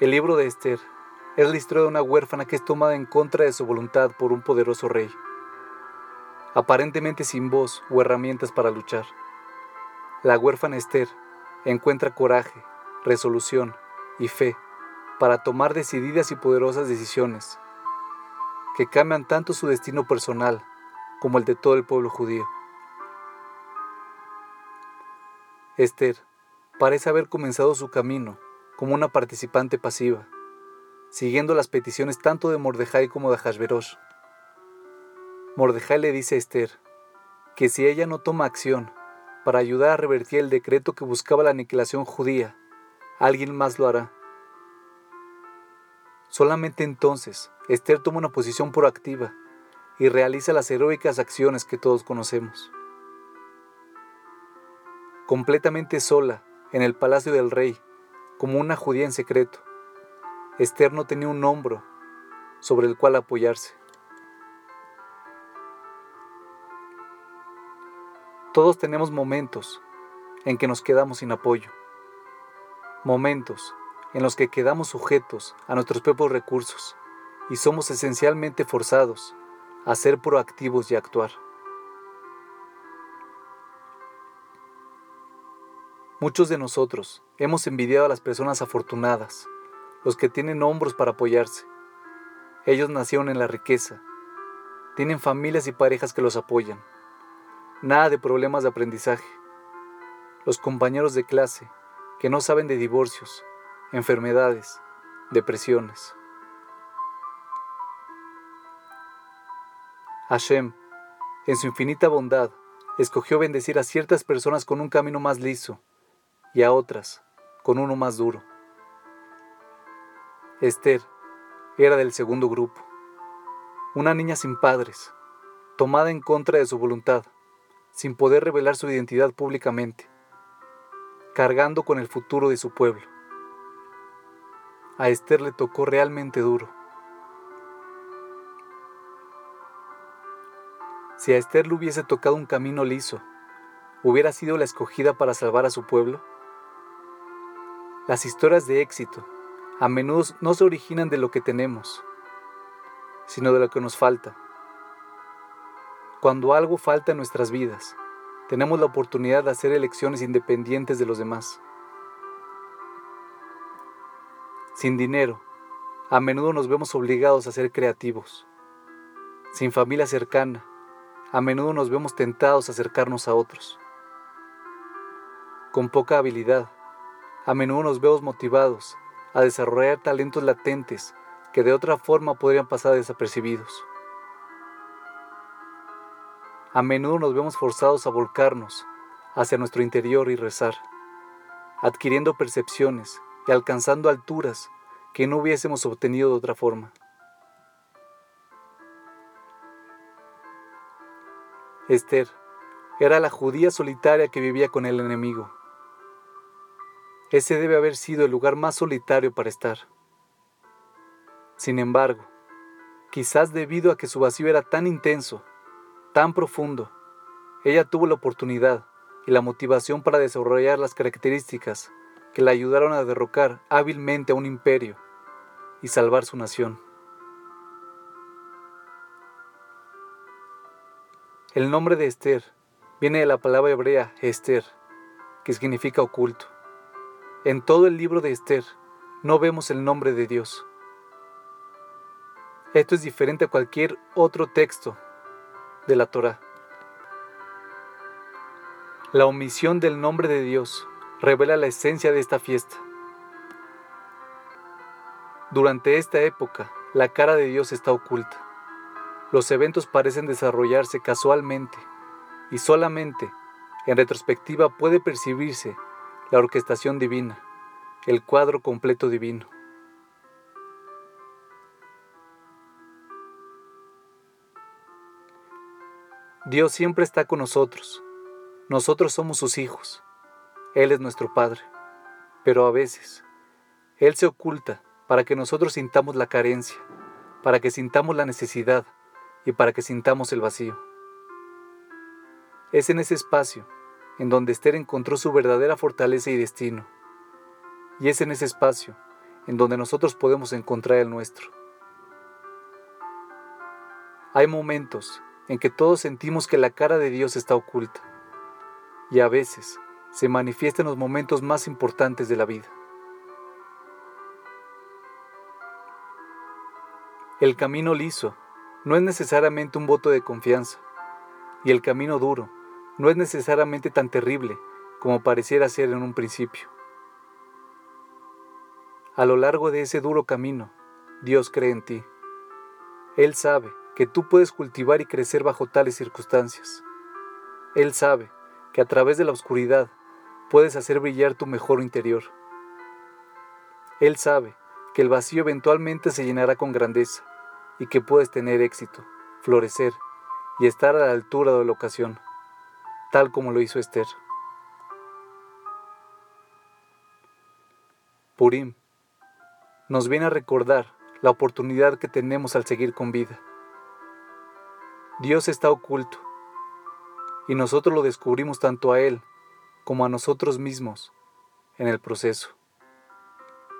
El libro de Esther es la historia de una huérfana que es tomada en contra de su voluntad por un poderoso rey, aparentemente sin voz o herramientas para luchar. La huérfana Esther encuentra coraje, resolución y fe para tomar decididas y poderosas decisiones que cambian tanto su destino personal como el de todo el pueblo judío. Esther parece haber comenzado su camino como una participante pasiva, siguiendo las peticiones tanto de Mordejai como de Hashverosh. Mordejai le dice a Esther que si ella no toma acción para ayudar a revertir el decreto que buscaba la aniquilación judía, alguien más lo hará. Solamente entonces Esther toma una posición proactiva y realiza las heroicas acciones que todos conocemos. Completamente sola en el palacio del rey, como una judía en secreto, Esther no tenía un hombro sobre el cual apoyarse. Todos tenemos momentos en que nos quedamos sin apoyo, momentos en los que quedamos sujetos a nuestros propios recursos y somos esencialmente forzados a ser proactivos y actuar. Muchos de nosotros hemos envidiado a las personas afortunadas, los que tienen hombros para apoyarse. Ellos nacieron en la riqueza, tienen familias y parejas que los apoyan. Nada de problemas de aprendizaje. Los compañeros de clase que no saben de divorcios, enfermedades, depresiones. Hashem, en su infinita bondad, escogió bendecir a ciertas personas con un camino más liso y a otras con uno más duro. Esther era del segundo grupo, una niña sin padres, tomada en contra de su voluntad, sin poder revelar su identidad públicamente, cargando con el futuro de su pueblo a Esther le tocó realmente duro. Si a Esther le hubiese tocado un camino liso, ¿hubiera sido la escogida para salvar a su pueblo? Las historias de éxito a menudo no se originan de lo que tenemos, sino de lo que nos falta. Cuando algo falta en nuestras vidas, tenemos la oportunidad de hacer elecciones independientes de los demás. Sin dinero, a menudo nos vemos obligados a ser creativos. Sin familia cercana, a menudo nos vemos tentados a acercarnos a otros. Con poca habilidad, a menudo nos vemos motivados a desarrollar talentos latentes que de otra forma podrían pasar desapercibidos. A menudo nos vemos forzados a volcarnos hacia nuestro interior y rezar, adquiriendo percepciones y alcanzando alturas que no hubiésemos obtenido de otra forma. Esther era la judía solitaria que vivía con el enemigo. Ese debe haber sido el lugar más solitario para estar. Sin embargo, quizás debido a que su vacío era tan intenso, tan profundo, ella tuvo la oportunidad y la motivación para desarrollar las características que la ayudaron a derrocar hábilmente a un imperio y salvar su nación. El nombre de Esther viene de la palabra hebrea Esther, que significa oculto. En todo el libro de Esther no vemos el nombre de Dios. Esto es diferente a cualquier otro texto de la Torah. La omisión del nombre de Dios revela la esencia de esta fiesta. Durante esta época, la cara de Dios está oculta. Los eventos parecen desarrollarse casualmente y solamente en retrospectiva puede percibirse la orquestación divina, el cuadro completo divino. Dios siempre está con nosotros. Nosotros somos sus hijos. Él es nuestro Padre, pero a veces Él se oculta para que nosotros sintamos la carencia, para que sintamos la necesidad y para que sintamos el vacío. Es en ese espacio en donde Esther encontró su verdadera fortaleza y destino. Y es en ese espacio en donde nosotros podemos encontrar el nuestro. Hay momentos en que todos sentimos que la cara de Dios está oculta y a veces se manifiesta en los momentos más importantes de la vida. El camino liso no es necesariamente un voto de confianza y el camino duro no es necesariamente tan terrible como pareciera ser en un principio. A lo largo de ese duro camino, Dios cree en ti. Él sabe que tú puedes cultivar y crecer bajo tales circunstancias. Él sabe que a través de la oscuridad puedes hacer brillar tu mejor interior. Él sabe que el vacío eventualmente se llenará con grandeza y que puedes tener éxito, florecer y estar a la altura de la ocasión, tal como lo hizo Esther. Purim nos viene a recordar la oportunidad que tenemos al seguir con vida. Dios está oculto y nosotros lo descubrimos tanto a Él como a nosotros mismos en el proceso.